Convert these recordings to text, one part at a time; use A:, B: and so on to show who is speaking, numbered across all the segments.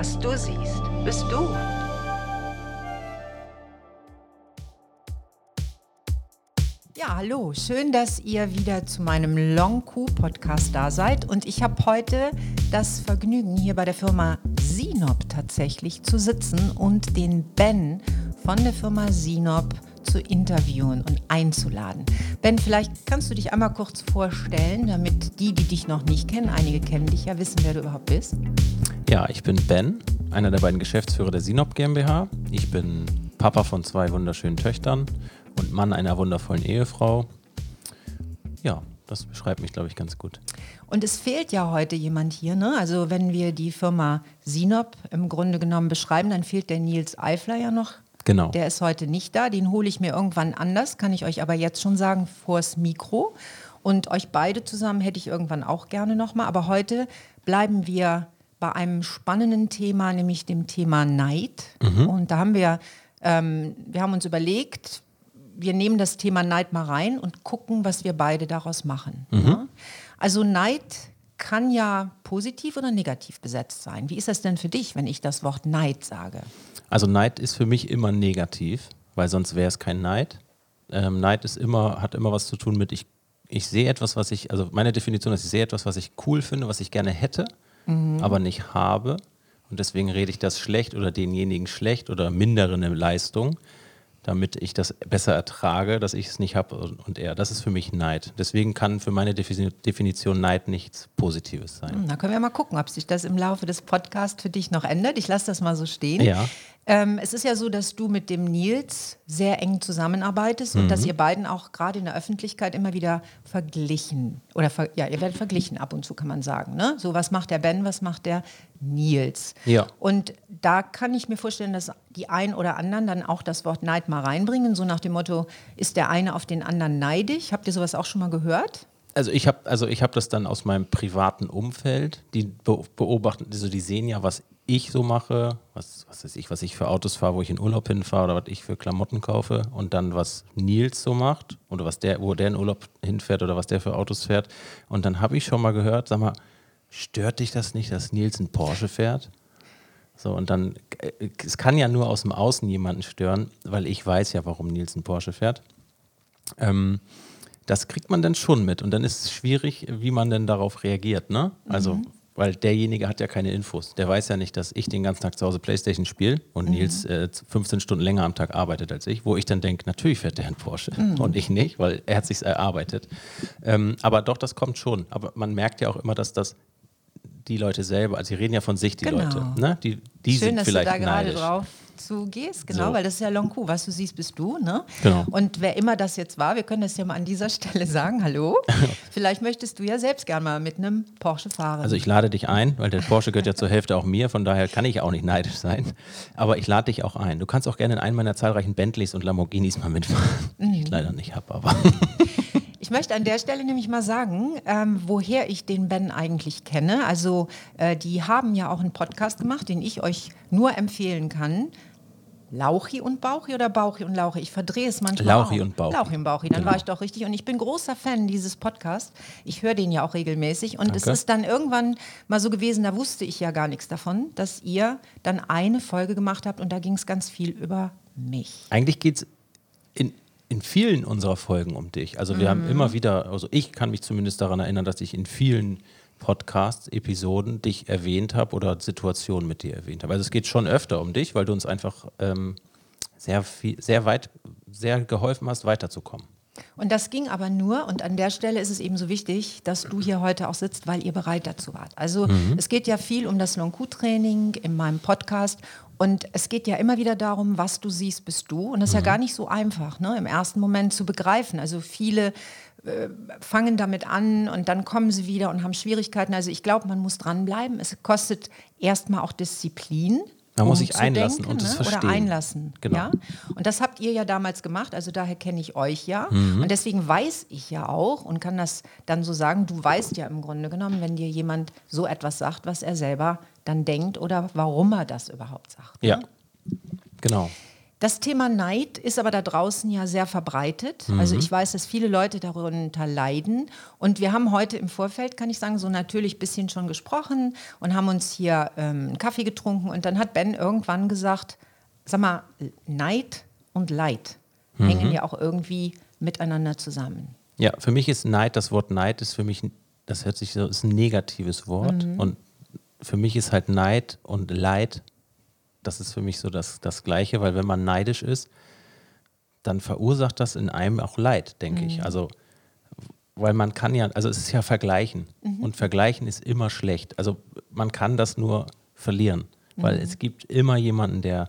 A: Was du siehst, bist du. Ja, hallo. Schön, dass ihr wieder zu meinem Long Q Podcast da seid. Und ich habe heute das Vergnügen, hier bei der Firma Sinop tatsächlich zu sitzen und den Ben von der Firma Sinop zu interviewen und einzuladen. Ben, vielleicht kannst du dich einmal kurz vorstellen, damit die, die dich noch nicht kennen, einige kennen dich ja, wissen, wer du überhaupt bist.
B: Ja, ich bin Ben, einer der beiden Geschäftsführer der Sinop GmbH. Ich bin Papa von zwei wunderschönen Töchtern und Mann einer wundervollen Ehefrau. Ja, das beschreibt mich, glaube ich, ganz gut.
A: Und es fehlt ja heute jemand hier. Ne? Also wenn wir die Firma Sinop im Grunde genommen beschreiben, dann fehlt der Nils Eifler ja noch.
B: Genau.
A: Der ist heute nicht da. Den hole ich mir irgendwann anders, kann ich euch aber jetzt schon sagen, vors Mikro. Und euch beide zusammen hätte ich irgendwann auch gerne nochmal. Aber heute bleiben wir bei einem spannenden Thema, nämlich dem Thema Neid. Mhm. Und da haben wir, ähm, wir haben uns überlegt, wir nehmen das Thema Neid mal rein und gucken, was wir beide daraus machen. Mhm. Ja? Also Neid kann ja positiv oder negativ besetzt sein. Wie ist das denn für dich, wenn ich das Wort Neid sage?
B: Also Neid ist für mich immer negativ, weil sonst wäre es kein Neid. Ähm, Neid ist immer, hat immer was zu tun mit, ich, ich sehe etwas, was ich, also meine Definition ist, ich sehe etwas, was ich cool finde, was ich gerne hätte mhm. aber nicht habe. Und deswegen rede ich das schlecht oder denjenigen schlecht oder mindere eine Leistung, damit ich das besser ertrage, dass ich es nicht habe und er. Das ist für mich Neid. Deswegen kann für meine Definition Neid nichts Positives sein.
A: Da können wir mal gucken, ob sich das im Laufe des Podcasts für dich noch ändert. Ich lasse das mal so stehen.
B: Ja.
A: Ähm, es ist ja so, dass du mit dem Nils sehr eng zusammenarbeitest mhm. und dass ihr beiden auch gerade in der Öffentlichkeit immer wieder verglichen oder ver ja, ihr werdet verglichen ab und zu kann man sagen. Ne? So, was macht der Ben, was macht der Nils?
B: Ja.
A: Und da kann ich mir vorstellen, dass die einen oder anderen dann auch das Wort Neid mal reinbringen, so nach dem Motto, ist der eine auf den anderen neidisch? Habt ihr sowas auch schon mal gehört?
B: Also ich habe also hab das dann aus meinem privaten Umfeld, die beobachten, also die sehen ja, was ich so mache, was, was weiß ich, was ich für Autos fahre, wo ich in Urlaub hinfahre oder was ich für Klamotten kaufe und dann was Nils so macht oder was der, wo der in Urlaub hinfährt oder was der für Autos fährt. Und dann habe ich schon mal gehört, sag mal, stört dich das nicht, dass Nils einen Porsche fährt? So, und dann, äh, es kann ja nur aus dem Außen jemanden stören, weil ich weiß ja, warum Nils einen Porsche fährt. Ähm, das kriegt man dann schon mit. Und dann ist es schwierig, wie man denn darauf reagiert. Ne? Also, mhm. weil derjenige hat ja keine Infos. Der weiß ja nicht, dass ich den ganzen Tag zu Hause Playstation spiele und mhm. Nils äh, 15 Stunden länger am Tag arbeitet als ich, wo ich dann denke, natürlich fährt der ein Porsche mhm. und ich nicht, weil er hat sich erarbeitet. Ähm, aber doch, das kommt schon. Aber man merkt ja auch immer, dass das die Leute selber, also sie reden ja von sich, die genau. Leute, ne? die, die
A: Schön,
B: sind vielleicht
A: dass du da
B: gerade
A: drauf zugehst, genau, so. weil das ist ja Lonku, was du siehst, bist du. Ne?
B: Genau.
A: Und wer immer das jetzt war, wir können das ja mal an dieser Stelle sagen, hallo, vielleicht möchtest du ja selbst gerne mal mit einem Porsche fahren.
B: Also ich lade dich ein, weil der Porsche gehört ja zur Hälfte auch mir, von daher kann ich auch nicht neidisch sein, aber ich lade dich auch ein. Du kannst auch gerne in einen meiner zahlreichen Bentleys und Lamborghinis mal mitfahren, mhm. die ich leider nicht habe, aber...
A: Ich möchte an der Stelle nämlich mal sagen, ähm, woher ich den Ben eigentlich kenne. Also äh, die haben ja auch einen Podcast gemacht, den ich euch nur empfehlen kann. Lauchi und Bauchi oder Bauchi und Lauchi? Ich verdrehe es manchmal.
B: Lauchi auch. und Bauchi.
A: Lauchi und Bauchi, dann genau. war ich doch richtig. Und ich bin großer Fan dieses Podcasts. Ich höre den ja auch regelmäßig. Und Danke. es ist dann irgendwann mal so gewesen, da wusste ich ja gar nichts davon, dass ihr dann eine Folge gemacht habt und da ging es ganz viel über mich.
B: Eigentlich geht es in, in vielen unserer Folgen um dich. Also wir mhm. haben immer wieder, also ich kann mich zumindest daran erinnern, dass ich in vielen Podcasts, Episoden dich erwähnt habe oder Situationen mit dir erwähnt habe. Also es geht schon öfter um dich, weil du uns einfach ähm, sehr viel, sehr weit, sehr geholfen hast, weiterzukommen.
A: Und das ging aber nur, und an der Stelle ist es eben so wichtig, dass du hier heute auch sitzt, weil ihr bereit dazu wart. Also mhm. es geht ja viel um das Long-Q-Training in meinem Podcast und es geht ja immer wieder darum, was du siehst, bist du. Und das ist mhm. ja gar nicht so einfach, ne, im ersten Moment zu begreifen. Also viele äh, fangen damit an und dann kommen sie wieder und haben Schwierigkeiten. Also ich glaube, man muss dranbleiben. Es kostet erstmal auch Disziplin.
B: Man muss sich einlassen und es
A: ne?
B: verstehen.
A: Oder einlassen.
B: Genau.
A: Ja? Und das habt ihr ja damals gemacht, also daher kenne ich euch ja. Mhm. Und deswegen weiß ich ja auch und kann das dann so sagen, du weißt ja im Grunde genommen, wenn dir jemand so etwas sagt, was er selber dann denkt oder warum er das überhaupt sagt.
B: Ja, ne? genau.
A: Das Thema Neid ist aber da draußen ja sehr verbreitet.
B: Mhm.
A: Also ich weiß, dass viele Leute darunter leiden. Und wir haben heute im Vorfeld, kann ich sagen, so natürlich ein bisschen schon gesprochen und haben uns hier ähm, einen Kaffee getrunken. Und dann hat Ben irgendwann gesagt, sag mal, Neid und Leid
B: Mhm.
A: hängen ja auch irgendwie miteinander zusammen.
B: Ja, für mich ist Neid, das Wort Neid ist für mich, das hört sich so, ist ein negatives Wort.
A: Mhm.
B: Und für mich ist halt Neid und Leid, das ist für mich so das, das Gleiche, weil wenn man neidisch ist, dann verursacht das in einem auch Leid, denke
A: Mhm.
B: ich. Also, weil man kann ja, also es ist ja Vergleichen.
A: Mhm.
B: Und Vergleichen ist immer schlecht. Also man kann das nur verlieren, weil
A: Mhm.
B: es gibt immer jemanden, der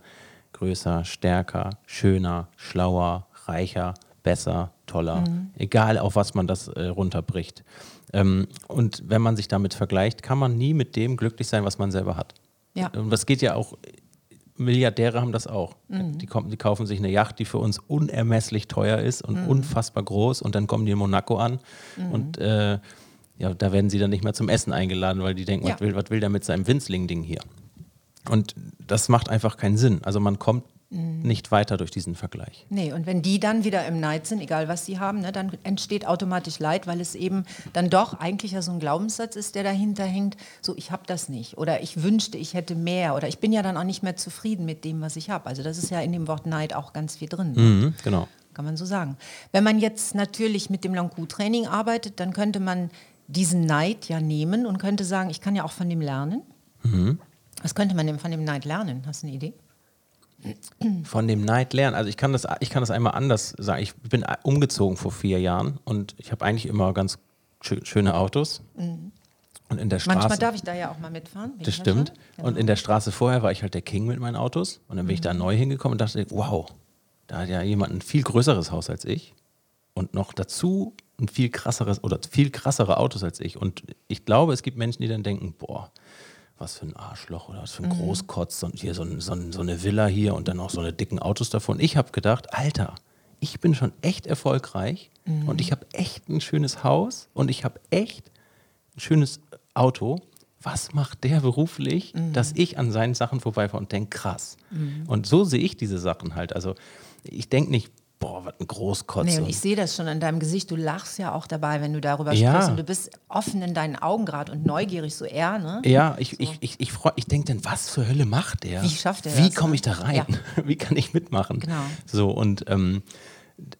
B: größer, stärker, schöner, schlauer, reicher, besser, toller,
A: Mhm.
B: egal auf was man das äh, runterbricht. Ähm, und wenn man sich damit vergleicht, kann man nie mit dem glücklich sein, was man selber hat.
A: Ja.
B: Und das geht ja auch, Milliardäre haben das auch.
A: Mhm.
B: Die, kommen, die kaufen sich eine Yacht, die für uns unermesslich teuer ist
A: Mhm.
B: und unfassbar groß und dann kommen die in Monaco an und äh, ja, da werden sie dann nicht mehr zum Essen eingeladen, weil die denken,
A: Ja.
B: was, will, was will der mit seinem Winzling-Ding hier? Und das macht einfach keinen Sinn. Also man kommt
A: Mhm.
B: nicht weiter durch diesen Vergleich.
A: Nee, und wenn die dann wieder im Neid sind, egal was sie haben, ne, dann entsteht automatisch Leid, weil es eben dann doch eigentlich ja so ein Glaubenssatz ist, der dahinter hängt, so ich habe das nicht oder ich wünschte, ich hätte mehr oder ich bin ja dann auch nicht mehr zufrieden mit dem, was ich habe. Also das ist ja in dem Wort Neid auch ganz viel drin. ne?
B: Mhm, genau.
A: Kann man so sagen. Wenn man jetzt natürlich mit dem Langku-Training arbeitet, dann könnte man diesen Neid ja nehmen und könnte sagen, ich kann ja auch von dem lernen. Was könnte man denn von dem Neid lernen? Hast du eine Idee?
B: Von dem Neid lernen. Also ich kann das, ich kann das einmal anders sagen. Ich bin umgezogen vor vier Jahren und ich habe eigentlich immer ganz schö schöne Autos. Und in der Straße.
A: Mhm. Manchmal darf ich da ja auch mal mitfahren.
B: Das stimmt.
A: Genau.
B: Und in der Straße vorher war ich halt der King mit meinen Autos. Und dann bin ich da neu hingekommen und dachte, wow, da hat ja jemand ein viel größeres Haus als ich. Und noch dazu ein viel krasseres oder viel krassere Autos als ich. Und ich glaube, es gibt Menschen, die dann denken, boah, was für ein Arschloch oder was für ein
A: Mhm.
B: Großkotz und hier so, so, so eine Villa hier und dann noch so eine dicken Autos davon. Ich habe gedacht, Alter, ich bin schon echt erfolgreich
A: Mhm.
B: und ich habe echt ein schönes Haus und ich habe echt ein schönes Auto. Was macht der beruflich,
A: Mhm.
B: dass ich an seinen Sachen vorbeifahre und denke, krass. Und so sehe ich diese Sachen halt. Also ich denke nicht, boah, was ein Großkotz.
A: Nee, und ich sehe das schon an deinem Gesicht. Du lachst ja auch dabei, wenn du darüber
B: Ja.
A: sprichst. Und du bist offen in deinen Augen gerade und neugierig, so eher, ne?
B: Ja, ich, ich, ich, ich, freu- ich denke dann, was für Hölle macht der?
A: Wie schafft er
B: Wie komme
A: ne?
B: ich da rein?
A: Ja.
B: Wie kann ich mitmachen?
A: Genau.
B: So und ähm,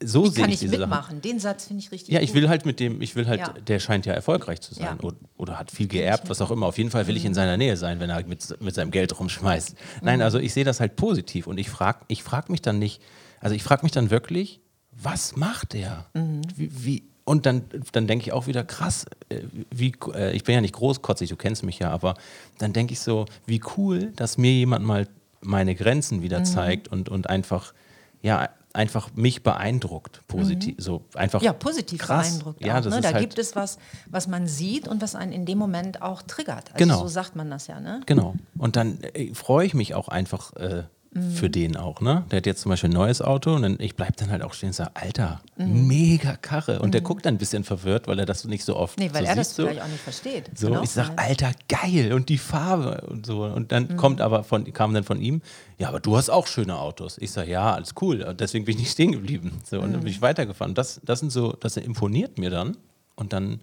B: so
A: Wie
B: sehe
A: kann
B: ich
A: ich
B: diese Sachen.
A: mitmachen? Den Satz finde ich richtig
B: Ja, ich
A: gut.
B: will halt mit dem, ich will halt,
A: Ja.
B: der scheint ja erfolgreich zu sein
A: Ja. Mhm.
B: oder, oder hat viel geerbt, was auch immer. Auf jeden Fall will ich in seiner Nähe sein, wenn er mit, mit seinem Geld rumschmeißt. Nein,
A: Mhm.
B: also ich sehe das halt positiv und ich frage ich frag mich dann nicht, also ich frage mich dann wirklich, was macht er?
A: Mhm.
B: Wie, wie, und dann, dann denke ich auch wieder, krass, äh, wie, äh, ich bin ja nicht großkotzig, du kennst mich ja, aber dann denke ich so, wie cool, dass mir jemand mal meine Grenzen wieder
A: Mhm.
B: zeigt und, und einfach, ja, einfach mich beeindruckt, positiv, so einfach
A: Mhm. ja, positiv
B: krass.
A: beeindruckt.
B: Ja,
A: auch, ne? Da
B: halt,
A: gibt es was, was man sieht und was einen in dem Moment auch triggert. Also
B: Genau.
A: so sagt man das ja, ne?
B: Genau. Und dann äh, freue ich mich auch einfach äh,
A: Mhm.
B: für den auch, ne? Der hat jetzt zum Beispiel ein neues Auto und dann, ich bleibe dann halt auch stehen und sage, Alter,
A: Mhm.
B: mega Karre. Und der guckt dann ein bisschen verwirrt, weil er das nicht so oft
A: Nee, weil
B: so
A: er das
B: sieht, so.
A: vielleicht auch nicht versteht.
B: So,
A: auch
B: ich sag,
A: sein.
B: Alter, geil und die Farbe und so. Und
A: Mhm.
B: dann kommt aber von, kam dann von ihm, ja, aber du hast auch schöne Autos. Ich sag, ja, alles cool. Und deswegen bin ich nicht stehen geblieben. So, und dann bin
A: Mhm.
B: ich weitergefahren. Das, das sind so, das imponiert mir dann. Und dann,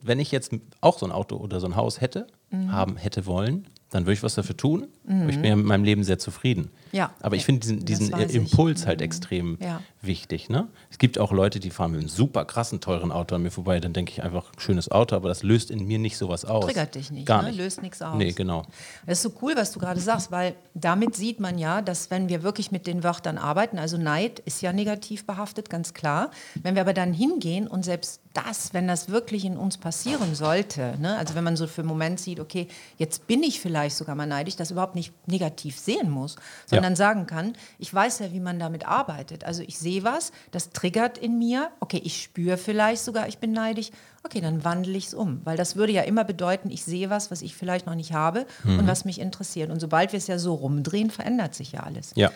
B: wenn ich jetzt auch so ein Auto oder so ein Haus hätte,
A: Mhm.
B: haben hätte wollen, dann würde ich was dafür tun. Aber ich bin ja mit meinem Leben sehr zufrieden.
A: Ja.
B: Aber ich finde diesen, diesen
A: weiß ich.
B: Impuls halt extrem
A: Ja.
B: wichtig. Ne? Es gibt auch Leute, die fahren mit einem super krassen, teuren Auto an mir vorbei. Dann denke ich einfach, schönes Auto, aber das löst in mir nicht sowas aus.
A: Triggert dich nicht,
B: Gar
A: ne?
B: nicht.
A: löst nichts aus.
B: Nee, genau.
A: Das ist so cool, was du gerade sagst, weil damit sieht man ja, dass wenn wir wirklich mit den Wörtern arbeiten, also Neid ist ja negativ behaftet, ganz klar. Wenn wir aber dann hingehen und selbst das, wenn das wirklich in uns passieren sollte, ne, also wenn man so für einen Moment sieht, okay, jetzt bin ich vielleicht sogar mal neidisch, das überhaupt nicht negativ sehen muss, sondern
B: Ja.
A: sagen kann, ich weiß ja, wie man damit arbeitet. Also ich sehe was, das triggert in mir, okay, ich spüre vielleicht sogar, ich bin neidisch, okay, dann wandle ich es um, weil das würde ja immer bedeuten, ich sehe was, was ich vielleicht noch nicht habe
B: Mhm.
A: und was mich interessiert. Und sobald wir es ja so rumdrehen, verändert sich ja alles.
B: Ja.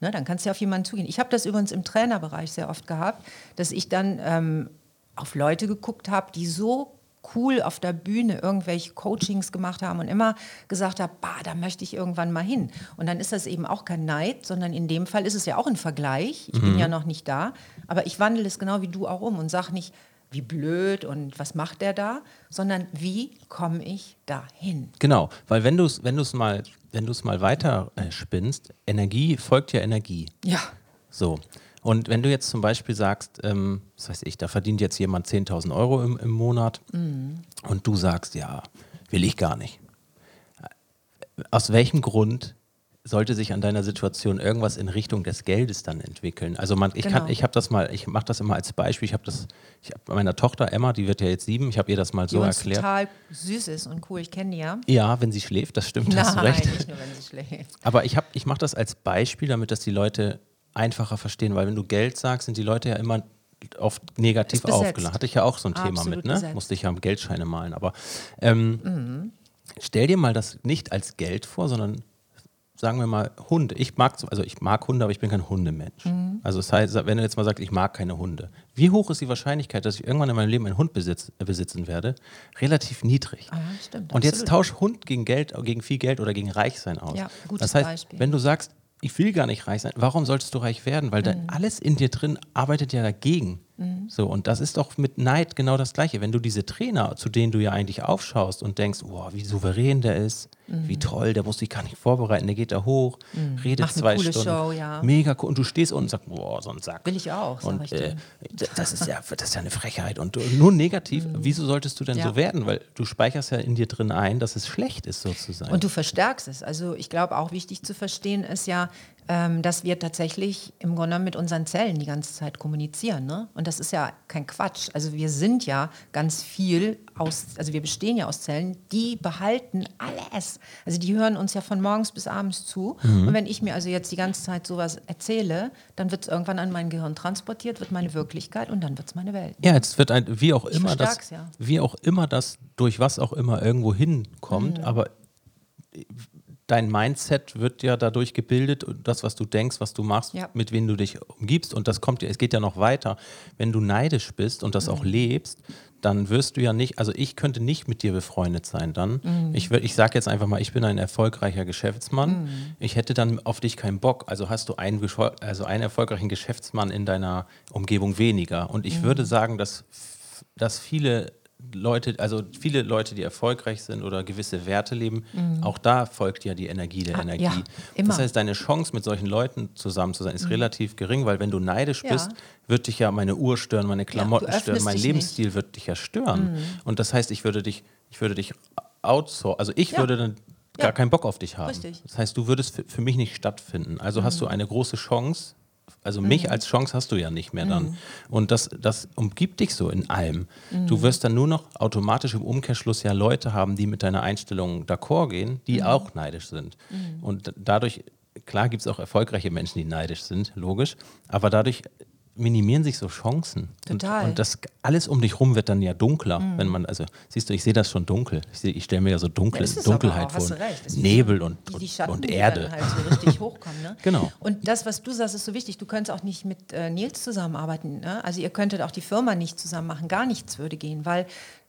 A: Ne, dann kannst du ja auf jemanden zugehen. Ich habe das übrigens im Trainerbereich sehr oft gehabt, dass ich dann ähm, auf Leute geguckt habe, die so cool auf der Bühne irgendwelche Coachings gemacht haben und immer gesagt habe, bah, da möchte ich irgendwann mal hin. Und dann ist das eben auch kein Neid, sondern in dem Fall ist es ja auch ein Vergleich. Ich mhm. bin ja noch nicht da, aber ich wandle es genau wie du auch um und sage nicht, wie blöd und was macht der da, sondern wie komme ich dahin?
B: Genau, weil wenn du es wenn mal, mal weiter äh, spinnst, Energie folgt ja Energie.
A: Ja.
B: So. Und wenn du jetzt zum Beispiel sagst, ähm, was weiß ich, da verdient jetzt jemand 10.000 Euro im, im Monat mhm. und du sagst, ja, will ich gar nicht. Aus welchem Grund sollte sich an deiner Situation irgendwas in Richtung des Geldes dann entwickeln? Also man, ich genau. ich habe das mal, ich mache das immer als Beispiel. Ich habe das, ich habe meiner Tochter Emma, die wird ja jetzt sieben, ich habe ihr das mal die so erklärt.
A: total süß ist und cool, ich kenne die ja.
B: Ja, wenn sie schläft, das stimmt,
A: Nein,
B: hast du recht.
A: nicht nur wenn sie schläft.
B: Aber ich ich mache das als Beispiel, damit das die Leute einfacher verstehen, weil wenn du Geld sagst, sind die Leute ja immer oft negativ aufgeladen. Hatte ich ja auch so ein Absolut Thema mit, ne? Besetzt. Musste ich ja Geldscheine malen. Aber ähm, mhm. stell dir mal das nicht als Geld vor, sondern sagen wir mal Hunde. Ich mag, also ich mag Hunde, aber ich bin kein Hundemensch. Mhm. Also das heißt, wenn du jetzt mal sagst, ich mag keine Hunde, wie hoch ist die Wahrscheinlichkeit, dass ich irgendwann in meinem Leben einen Hund besitz, äh, besitzen werde? Relativ niedrig.
A: Ah, stimmt,
B: Und jetzt tausch Hund gegen Geld, gegen viel Geld oder gegen Reichsein aus.
A: Ja, gutes
B: das heißt,
A: Beispiel.
B: wenn du sagst, ich will gar nicht reich sein. Warum solltest du reich werden? Weil mhm. alles in dir drin arbeitet ja dagegen. Mhm. So, und das ist doch mit Neid genau das Gleiche. Wenn du diese Trainer, zu denen du ja eigentlich aufschaust und denkst, oh, wie souverän der ist, mhm. wie toll, der muss sich gar nicht vorbereiten, der geht da hoch, mhm. redet
A: Macht
B: zwei
A: Stunden.
B: Show,
A: ja.
B: Mega cool. Und du stehst unten und sagst, boah, so ein Sack.
A: Will ich auch,
B: und, ich äh, das, ist ja, das ist ja eine Frechheit. Und nur negativ, mhm. wieso solltest du denn ja. so werden? Weil du speicherst ja in dir drin ein, dass es schlecht ist, sozusagen.
A: Und du verstärkst es. Also ich glaube auch wichtig zu verstehen ist ja, ähm, dass wir tatsächlich im Grunde mit unseren Zellen die ganze Zeit kommunizieren. Ne? Und das ist ja kein Quatsch. Also wir sind ja ganz viel aus, also wir bestehen ja aus Zellen, die behalten alles. Also die hören uns ja von morgens bis abends zu. Mhm. Und wenn ich mir also jetzt die ganze Zeit sowas erzähle, dann wird es irgendwann an mein Gehirn transportiert, wird meine Wirklichkeit und dann wird es meine Welt.
B: Ja, es wird ein, wie auch immer das, ja. wie auch immer das, durch was auch immer irgendwo hinkommt, mhm. aber dein Mindset wird ja dadurch gebildet und das, was du denkst, was du machst, ja. mit wem du dich umgibst. Und das kommt ja, es geht ja noch weiter. Wenn du neidisch bist und das mhm. auch lebst, dann wirst du ja nicht, also ich könnte nicht mit dir befreundet sein dann. Mhm. Ich, ich sage jetzt einfach mal, ich bin ein erfolgreicher Geschäftsmann. Mhm. Ich hätte dann auf dich keinen Bock. Also hast du einen, also einen erfolgreichen Geschäftsmann in deiner Umgebung weniger. Und ich mhm. würde sagen, dass, dass viele Leute, also viele Leute, die erfolgreich sind oder gewisse Werte leben, mhm. auch da folgt ja die Energie der ah, Energie. Ja, das heißt, deine Chance, mit solchen Leuten zusammen zu sein, ist mhm. relativ gering, weil wenn du neidisch ja. bist, wird dich ja meine Uhr stören, meine Klamotten ja, stören, mein Lebensstil nicht. wird dich ja stören. Mhm. Und das heißt, ich würde dich, ich würde dich outsourcen, also ich würde dann gar keinen Bock auf dich haben. Richtig. Das heißt, du würdest für, für mich nicht stattfinden. Also hast du mhm. eine große Chance, also mhm. mich als Chance hast du ja nicht mehr dann. Mhm. Und das, das umgibt dich so in allem. Mhm. Du wirst dann nur noch automatisch im Umkehrschluss ja Leute haben, die mit deiner Einstellung d'accord gehen, die mhm. auch neidisch sind. Mhm. Und dadurch, klar gibt es auch erfolgreiche Menschen, die neidisch sind, logisch, aber dadurch minimieren sich so Chancen.
A: Total.
B: Und, und, das alles um dich rum wird dann ja dunkler, mhm. wenn man, also siehst du, ich sehe das schon dunkel. Ich, ich stelle mir ja so dunkel, Dunkelheit vor. Nebel und, die, die und Erde.
A: Die halt so richtig hochkommen. Ne?
B: Genau.
A: Und das, was du sagst, ist so wichtig. Du könntest auch nicht mit äh, Nils zusammenarbeiten. Ne? Also ihr könntet auch die Firma nicht zusammen machen. Gar nichts würde gehen, weil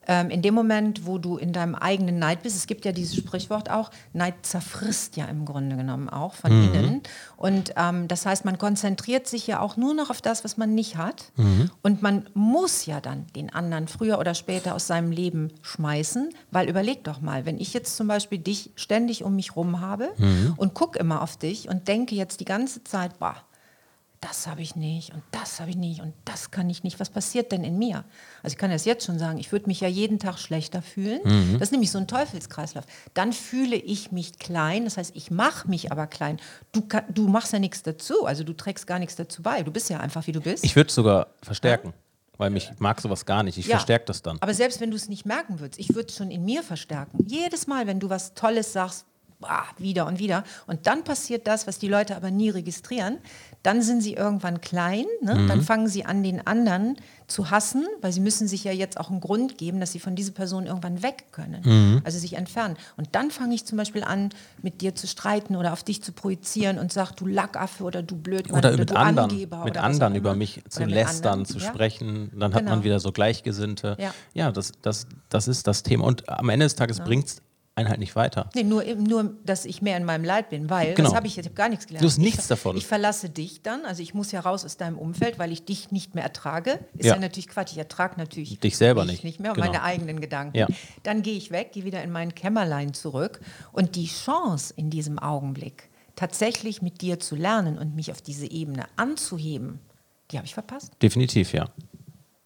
A: ähm, in dem Moment, wo du in deinem eigenen Neid bist, es gibt ja dieses Sprichwort auch, Neid zerfrisst ja im Grunde genommen auch von mhm. innen. Und ähm, das heißt, man konzentriert sich ja auch nur noch auf das, was man nicht hat. Mhm. Und man muss ja dann den anderen früher oder später aus seinem Leben schmeißen, weil überleg doch mal, wenn ich jetzt zum Beispiel dich ständig um mich rum habe mhm. und gucke immer auf dich und denke jetzt die ganze Zeit, bah, das habe ich nicht und das habe ich nicht und das kann ich nicht. Was passiert denn in mir? Also ich kann das jetzt schon sagen, ich würde mich ja jeden Tag schlechter fühlen. Mhm. Das ist nämlich so ein Teufelskreislauf. Dann fühle ich mich klein, das heißt, ich mache mich aber klein. Du, du machst ja nichts dazu, also du trägst gar nichts dazu bei. Du bist ja einfach, wie du bist.
B: Ich würde es sogar verstärken. Ja? Weil mich mag sowas gar nicht. Ich ja, verstärke das dann.
A: Aber selbst wenn du es nicht merken würdest, ich würde es schon in mir verstärken. Jedes Mal, wenn du was Tolles sagst, bah, wieder und wieder. Und dann passiert das, was die Leute aber nie registrieren. Dann sind sie irgendwann klein, ne?
B: Mhm.
A: dann fangen sie an, den anderen zu hassen, weil sie müssen sich ja jetzt auch einen Grund geben, dass sie von dieser Person irgendwann weg können,
B: Mhm.
A: also sich entfernen. Und dann fange ich zum Beispiel an, mit dir zu streiten oder auf dich zu projizieren und sag, du Lackaffe oder du Blödmann
B: Oder,
A: oder,
B: mit
A: du
B: anderen,
A: Angeber
B: mit anderen über mich zu
A: Oder
B: lästern,
A: anderen,
B: zu
A: ja.
B: sprechen. Dann hat
A: Genau.
B: man wieder so Gleichgesinnte.
A: Ja.
B: Ja, das, das, das ist das Thema. Und am Ende des Tages bringt es einen halt nicht weiter.
A: Nee, nur, nur, dass ich mehr in meinem Leid bin, weil,
B: Genau.
A: das habe ich jetzt hab gar nichts gelernt.
B: Du hast nichts
A: ich,
B: davon.
A: Ich verlasse dich dann, also ich muss ja raus aus deinem Umfeld, weil ich dich nicht mehr ertrage. Ist
B: Ja.
A: ja, natürlich Quatsch, ich ertrage natürlich
B: Dich selber nicht.
A: nicht mehr und
B: Genau.
A: meine eigenen Gedanken.
B: Ja.
A: Dann gehe ich weg, gehe wieder in mein Kämmerlein zurück und die Chance in diesem Augenblick, tatsächlich mit dir zu lernen und mich auf diese Ebene anzuheben, die habe ich verpasst.
B: Definitiv, ja.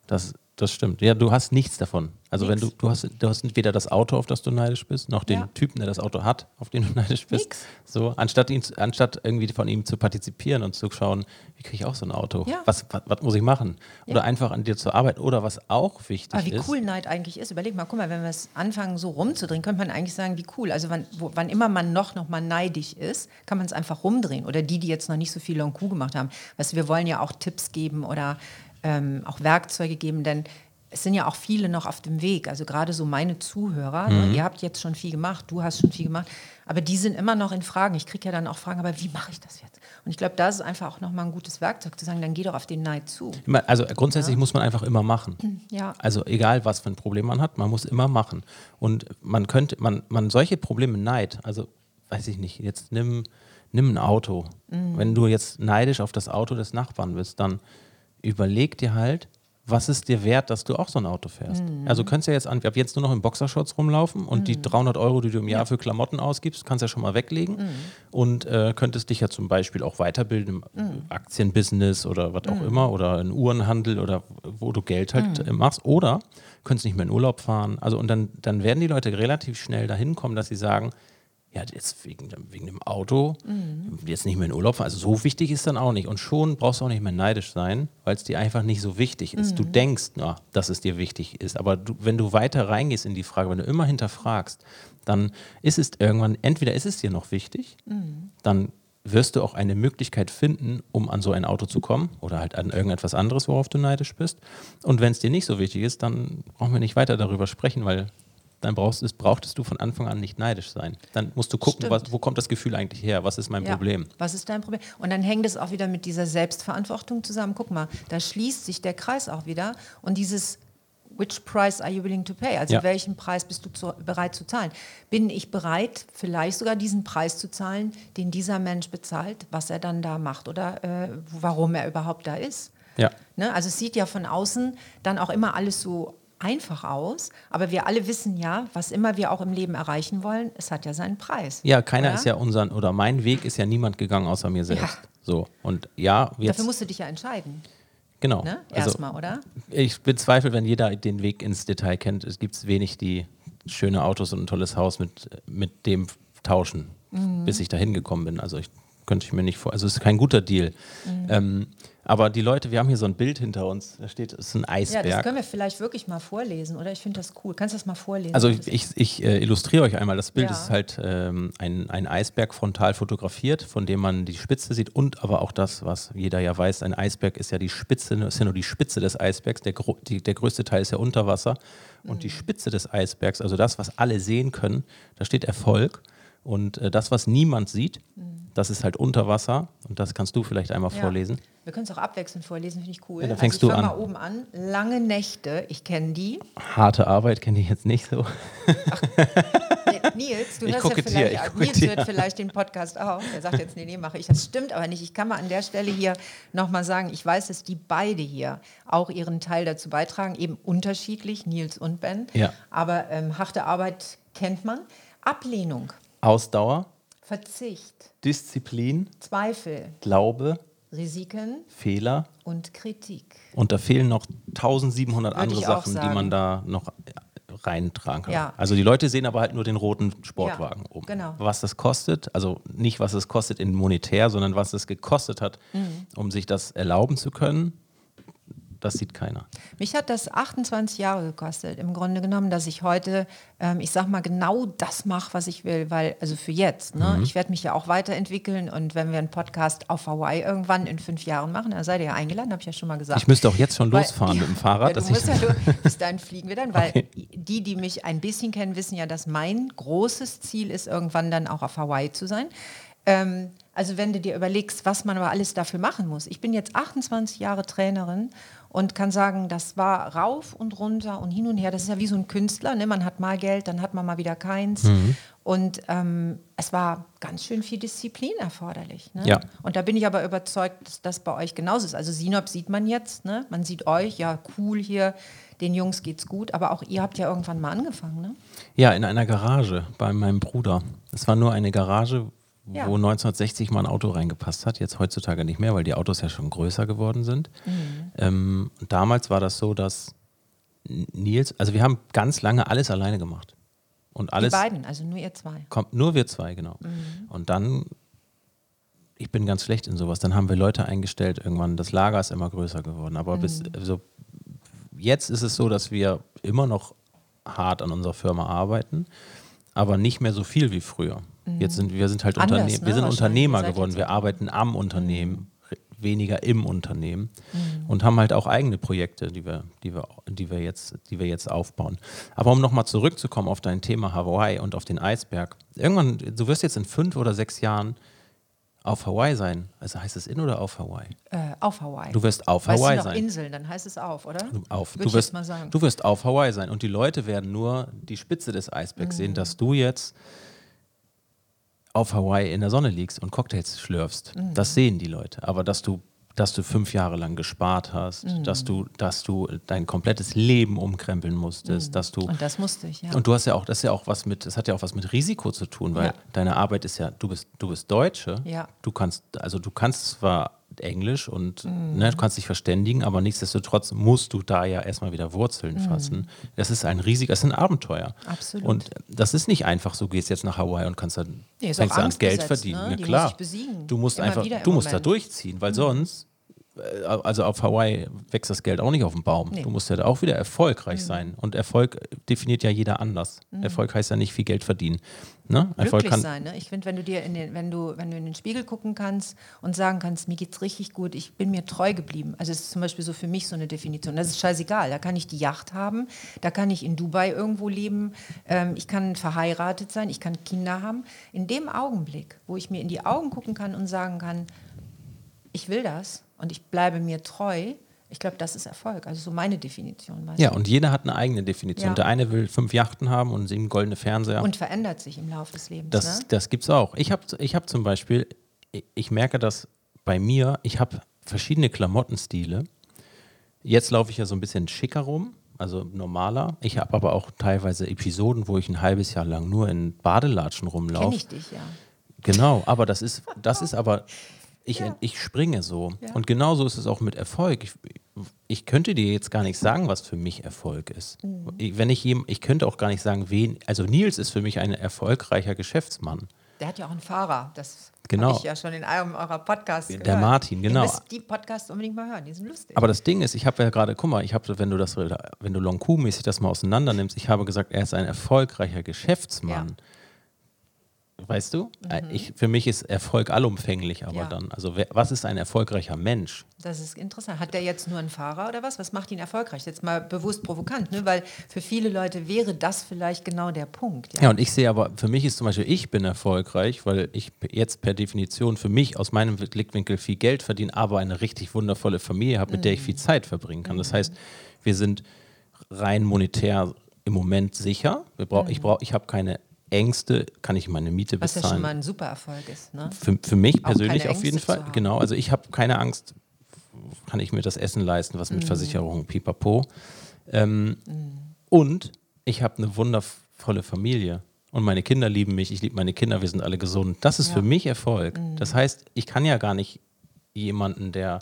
B: Das, das stimmt. Ja, du hast nichts davon. Also wenn du,
A: Nix.
B: du hast, du hast weder das Auto, auf das du neidisch bist, noch den
A: Ja.
B: Typen, der das Auto hat, auf den du neidisch bist.
A: Nix.
B: So, anstatt ihn, anstatt irgendwie von ihm zu partizipieren und zu schauen, wie kriege ich auch so ein Auto?
A: Ja.
B: Was, was, was muss ich machen? Oder
A: Ja.
B: einfach an dir zu arbeiten. Oder was auch wichtig
A: Aber wie
B: ist.
A: cool Neid eigentlich ist. Überleg mal, guck mal, wenn wir es anfangen so rumzudrehen, könnte man eigentlich sagen, wie cool. Also wann, wo, wann immer man noch, noch mal neidisch ist, kann man es einfach rumdrehen. Oder die, die jetzt noch nicht so viel Long Coup gemacht haben. Weißt du, wir wollen ja auch Tipps geben oder ähm, auch Werkzeuge geben, denn es sind ja auch viele noch auf dem Weg. Also gerade so meine Zuhörer, ne, ihr habt jetzt schon viel gemacht, du hast schon viel gemacht, aber die sind immer noch in Fragen. Ich kriege ja dann auch Fragen, aber wie mache ich das jetzt? Und ich glaube, da ist einfach auch nochmal ein gutes Werkzeug zu sagen, dann geh doch auf den Neid zu.
B: Also grundsätzlich muss man einfach immer machen.
A: Ja.
B: Also egal, was für ein Problem man hat, man muss immer machen. Und man könnte, man, man solche Probleme Neid, also weiß ich nicht, jetzt nimm, nimm ein Auto. Wenn du jetzt neidisch auf das Auto des Nachbarn bist, dann überleg dir halt, was ist dir wert, dass du auch so ein Auto fährst? Also du könntest ja jetzt an, ab jetzt nur noch in Boxershorts rumlaufen und die 300 Euro, die du im Jahr für Klamotten ausgibst, kannst ja schon mal weglegen und äh, könntest dich ja zum Beispiel auch weiterbilden im Aktienbusiness oder was auch immer oder in Uhrenhandel oder wo du Geld halt äh, machst oder könntest nicht mehr in Urlaub fahren. Also und dann, dann werden die Leute relativ schnell dahin kommen, dass sie sagen, ja, jetzt wegen, dem- wegen dem Auto, jetzt nicht mehr in Urlaub fahren. Also so wichtig ist dann auch nicht. Und schon brauchst du auch nicht mehr neidisch sein, weil es dir einfach nicht so wichtig ist. Du denkst, na, dass es dir wichtig ist. Aber du, wenn du weiter reingehst in die Frage, wenn du immer hinterfragst, dann ist es irgendwann, entweder ist es dir noch wichtig, dann wirst du auch eine Möglichkeit finden, um an so ein Auto zu kommen oder halt an irgendetwas anderes, worauf du neidisch bist. Und wenn es dir nicht so wichtig ist, dann brauchen wir nicht weiter darüber sprechen, weil dann brauchst, es, brauchtest du von Anfang an nicht neidisch sein. Dann musst du gucken, was, wo kommt das Gefühl eigentlich her? Was ist mein
A: Ja.
B: Problem?
A: Was ist dein Problem? Und dann hängt es auch wieder mit dieser Selbstverantwortung zusammen. Guck mal, da schließt sich der Kreis auch wieder. Und dieses Which price are you willing to pay? Also
B: Ja.
A: welchen Preis bist du zu, bereit zu zahlen? Bin ich bereit, vielleicht sogar diesen Preis zu zahlen, den dieser Mensch bezahlt, was er dann da macht oder äh, warum er überhaupt da ist?
B: Ja.
A: Ne? Also es sieht ja von außen dann auch immer alles so einfach aus, aber wir alle wissen ja, was immer wir auch im Leben erreichen wollen, es hat ja seinen Preis.
B: Ja, keiner
A: Oder?
B: ist ja unseren, oder mein Weg ist ja niemand gegangen außer mir selbst. So. Und ja, jetzt.
A: Dafür musst du dich ja entscheiden.
B: genau.
A: Ne?
B: Also,
A: Erstmal, oder?
B: ich bezweifle, wenn jeder den Weg ins Detail kennt, es gibt wenig, die schöne Autos und ein tolles Haus mit, mit dem tauschen,
A: Mhm.
B: bis ich da hingekommen bin. Also ich könnte ich mir nicht vor. Also es ist kein guter Deal.
A: Mhm.
B: Ähm, aber die Leute, wir haben hier so ein Bild hinter uns, da steht, es ist ein
A: Ja,
B: Eisberg.
A: das können wir vielleicht wirklich mal vorlesen, oder? Ich finde das cool. Kannst du das mal vorlesen?
B: Also
A: Das-
B: ich, ich äh, illustriere euch einmal. Das Bild
A: Ja.
B: ist halt ähm, ein, ein Eisberg frontal fotografiert, von dem man die Spitze sieht und aber auch das, was jeder ja weiß, ein Eisberg ist ja die Spitze, ist ja nur die Spitze des Eisbergs. Der, gro- die, der größte Teil ist ja unter Wasser. Und
A: Mhm.
B: die Spitze des Eisbergs, also das, was alle sehen können, da steht Erfolg. Und äh, das, was niemand sieht, das ist halt unter Wasser. Und das kannst du vielleicht einmal
A: Mhm. Ja.
B: vorlesen.
A: Wir können es auch abwechselnd vorlesen, finde ich cool.
B: Ja, dann fängst
A: also ich
B: du an.
A: mal oben an. Lange Nächte, ich kenne die.
B: Harte Arbeit kenne ich jetzt nicht so.
A: Nee, Nils, du
B: Ich
A: hörst ja vielleicht,
B: ich
A: Nils hört vielleicht den Podcast auch. Er sagt jetzt, nee, nee, mache ich. Das stimmt aber nicht. Ich kann mal an der Stelle hier nochmal sagen, ich weiß, dass die beide hier auch ihren Teil dazu beitragen, eben unterschiedlich, Nils und Ben.
B: Ja.
A: Aber ähm, harte Arbeit kennt man. Ablehnung,
B: Ausdauer,
A: Verzicht,
B: Disziplin,
A: Zweifel,
B: Glaube,
A: Risiken
B: Fehler.
A: und Kritik.
B: Und da fehlen noch 1700
A: Würde
B: andere Sachen, die
A: sagen.
B: man da noch reintragen kann.
A: Ja.
B: Also die Leute sehen aber halt nur den roten Sportwagen
A: Ja,
B: oben.
A: genau.
B: Was das kostet, also nicht was es kostet in monetär, sondern was es gekostet hat,
A: Mhm.
B: um sich das erlauben zu können, das sieht keiner.
A: Mich hat das 28 Jahre gekostet, im Grunde genommen, dass ich heute, ähm, ich sag mal, genau das mache, was ich will, weil, also für jetzt, ne?
B: Mhm.
A: ich werde mich ja auch weiterentwickeln und wenn wir einen Podcast auf Hawaii irgendwann in fünf Jahren machen, dann seid ihr ja eingeladen, habe ich ja schon mal gesagt.
B: Ich müsste auch jetzt schon
A: Weil-
B: losfahren
A: ja,
B: mit dem Fahrrad.
A: Ja,
B: dass ich,
A: ja, du, bis dahin fliegen wir dann, weil
B: Okay.
A: die, die mich ein bisschen kennen, wissen ja, dass mein großes Ziel ist, irgendwann dann auch auf Hawaii zu sein. Ähm, also wenn du dir überlegst, was man aber alles dafür machen muss. Ich bin jetzt 28 Jahre Trainerin und kann sagen, das war rauf und runter und hin und her. Das ist ja wie so ein Künstler. Ne? Man hat mal Geld, dann hat man mal wieder keins.
B: Mhm.
A: Und ähm, es war ganz schön viel Disziplin erforderlich. Ne?
B: Ja.
A: Und da bin ich aber überzeugt, dass das bei euch genauso ist. Also Sinop sieht man jetzt, ne? man sieht euch, ja cool hier, den Jungs geht's gut, aber auch ihr habt ja irgendwann mal angefangen. Ne?
B: ja, in einer Garage bei meinem Bruder. Es war nur eine Garage,
A: Ja.
B: wo 1960 mal ein Auto reingepasst hat. Jetzt heutzutage nicht mehr, weil die Autos ja schon größer geworden sind.
A: Mhm.
B: Ähm, damals war das so, dass Nils, also wir haben ganz lange alles alleine gemacht. Und alles
A: Die beiden, also nur ihr zwei.
B: kommt nur wir zwei, genau.
A: Mhm.
B: Und dann, ich bin ganz schlecht in sowas, dann haben wir Leute eingestellt irgendwann. Das Lager ist immer größer geworden. Aber bis,
A: Mhm.
B: also, jetzt ist es so, dass wir immer noch hart an unserer Firma arbeiten, aber nicht mehr so viel wie früher. Jetzt sind wir sind halt
A: Mhm. Anders,
B: Unterne
A: ne?
B: wir sind. Unternehmer geworden. Wir arbeiten am Unternehmen, re- weniger im Unternehmen und haben halt auch eigene Projekte, die wir, die wir, die wir jetzt, die wir jetzt aufbauen. Aber um nochmal zurückzukommen auf dein Thema Hawaii und auf den Eisberg. Irgendwann, du wirst jetzt in fünf oder sechs Jahren auf Hawaii sein. Also heißt es in oder auf Hawaii?
A: Äh, auf Hawaii.
B: Du wirst auf
A: weißt
B: Hawaii
A: du noch
B: sein.
A: Inseln, dann heißt es auf, oder?
B: auf.
A: Würde
B: Du
A: ich
B: wirst,
A: mal sagen.
B: du wirst auf Hawaii sein und die Leute werden nur die Spitze des Eisbergs
A: Mhm.
B: sehen, dass du jetzt auf Hawaii in der Sonne liegst und Cocktails schlürfst.
A: Mhm.
B: Das sehen die Leute. Aber dass du, dass du fünf Jahre lang gespart hast,
A: Mhm.
B: dass du, dass du dein komplettes Leben umkrempeln musstest, dass du
A: Mhm. Und das musste ich, ja.
B: und du hast ja auch, das ist ja auch was mit, das hat ja auch was mit Risiko zu tun, weil
A: Ja.
B: deine Arbeit ist ja, du bist, du bist Deutsche,
A: Ja.
B: du kannst, also du kannst zwar Englisch und
A: Mhm.
B: ne, du kannst dich verständigen, aber nichtsdestotrotz musst du da ja erstmal wieder Wurzeln
A: Mhm.
B: fassen. Das ist ein riesig, das ist ein Abenteuer.
A: Absolut.
B: Und das ist nicht einfach, so gehst jetzt nach Hawaii und kannst dann
A: Nee,
B: fängst an Geld
A: angstbesetzt,
B: verdienen.
A: ne?
B: Ja, klar.
A: muss.
B: Du musst
A: Immer
B: einfach, du musst da
A: Moment.
B: durchziehen, weil sonst äh, also auf Hawaii wächst das Geld auch nicht auf dem Baum.
A: Nee.
B: Du musst ja da auch wieder erfolgreich
A: Mhm.
B: sein. Und Erfolg definiert ja jeder anders. Erfolg heißt ja nicht viel Geld verdienen. Ne? Erfolg
A: glücklich
B: kann,
A: sein. Ne? Ich finde, wenn du dir in den, wenn du, wenn du in den Spiegel gucken kannst und sagen kannst, mir geht's richtig gut, ich bin mir treu geblieben. Also es ist zum Beispiel so für mich so eine Definition. Das ist scheißegal. Da kann ich die Yacht haben, da kann ich in Dubai irgendwo leben, ähm, ich kann verheiratet sein, ich kann Kinder haben. In dem Augenblick, wo ich mir in die Augen gucken kann und sagen kann, ich will das und ich bleibe mir treu, ich glaube, das ist Erfolg. Also so meine Definition.
B: Ja, und jeder hat eine eigene Definition.
A: Ja.
B: Der eine will fünf Yachten haben und sieben goldene Fernseher.
A: Und verändert sich im Laufe des Lebens.
B: Das,
A: ne?
B: das gibt es auch. Ich habe ich hab zum Beispiel, ich, merke das bei mir, ich habe verschiedene Klamottenstile. Jetzt laufe ich ja so ein bisschen schicker rum, also normaler. Ich habe aber auch teilweise Episoden, wo ich ein halbes Jahr lang nur in Badelatschen rumlaufe.
A: ich dich, ja.
B: Genau, aber das ist, das ist aber, ich, ich springe so.
A: Ja.
B: Und genauso ist es auch mit Erfolg. Ich, ich könnte dir jetzt gar nicht sagen, was für mich Erfolg ist.
A: Mhm.
B: Ich, wenn ich jem, ich könnte auch gar nicht sagen, wen. Also Nils ist für mich ein erfolgreicher Geschäftsmann.
A: Der hat ja auch einen Fahrer. Das
B: Genau.
A: habe ich ja schon in einem eurer Podcasts
B: Der
A: gehört.
B: Martin, genau.
A: Ihr müsst die Podcasts unbedingt mal hören, die sind lustig.
B: Aber das Ding ist, ich habe ja gerade, guck mal, ich habe, wenn du das, wenn du Lonku-mäßig das mal auseinander nimmst, ich habe gesagt, er ist ein erfolgreicher Geschäftsmann. Weißt du? Äh, Ich, für mich ist Erfolg allumfänglich, aber
A: Mhm. Ja.
B: dann, also wer, was ist ein erfolgreicher Mensch?
A: das ist interessant. Hat der jetzt nur einen Fahrer oder was? Was macht ihn erfolgreich? Jetzt mal bewusst provokant, ne? weil für viele Leute wäre das vielleicht genau der Punkt.
B: Ja, und ich sehe aber, für mich ist zum Beispiel, ich bin erfolgreich, weil ich jetzt per Definition für mich aus meinem Blickwinkel viel Geld verdiene, aber eine richtig wundervolle Familie habe, mit der ich viel Zeit verbringen kann. Das heißt, wir sind rein monetär im Moment sicher. Brauch, Ich, brauch, ich habe keine Ängste, kann ich meine Miete
A: was ja
B: bezahlen.
A: schon mal ein super Erfolg ist. Ne?
B: Für, für mich
A: Auch
B: persönlich auf jeden Fall. Genau, also ich habe keine Angst, kann ich mir das Essen leisten, was
A: Mhm.
B: mit Versicherung, pipapo. Ähm, Und ich habe eine wundervolle Familie. Und meine Kinder lieben mich, ich liebe meine Kinder, wir sind alle gesund. Das ist
A: Ja. Mhm.
B: für mich Erfolg. Das heißt, ich kann ja gar nicht jemanden, der,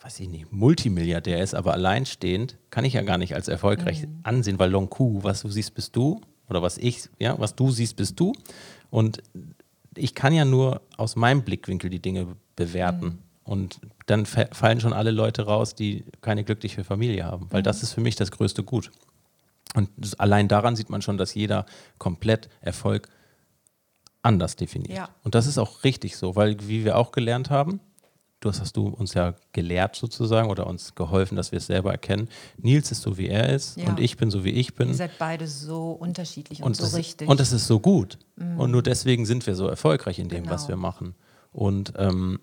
B: weiß ich nicht, Multimilliardär ist, aber alleinstehend, kann ich ja gar nicht als erfolgreich
A: Mhm.
B: ansehen, weil Lonku, was du siehst, bist du. Oder was ich, ja, was du siehst, bist du. Und ich kann ja nur aus meinem Blickwinkel die Dinge bewerten. Und dann fallen schon alle Leute raus, die keine glückliche Familie haben, weil mhm. das ist für mich das größte Gut. Und allein daran sieht man schon, dass jeder komplett Erfolg anders definiert. Ja. Und das ist auch richtig so, weil wie wir auch gelernt haben, du hast, hast du uns ja gelehrt sozusagen oder uns geholfen, dass wir es selber erkennen. Nils ist so, wie er ist ja. und ich bin so, wie ich bin.
A: Ihr seid beide so unterschiedlich und, und so
B: das,
A: richtig.
B: Und das ist so gut. Mhm. Und nur deswegen sind wir so erfolgreich in dem, genau. was wir machen. Und ähm,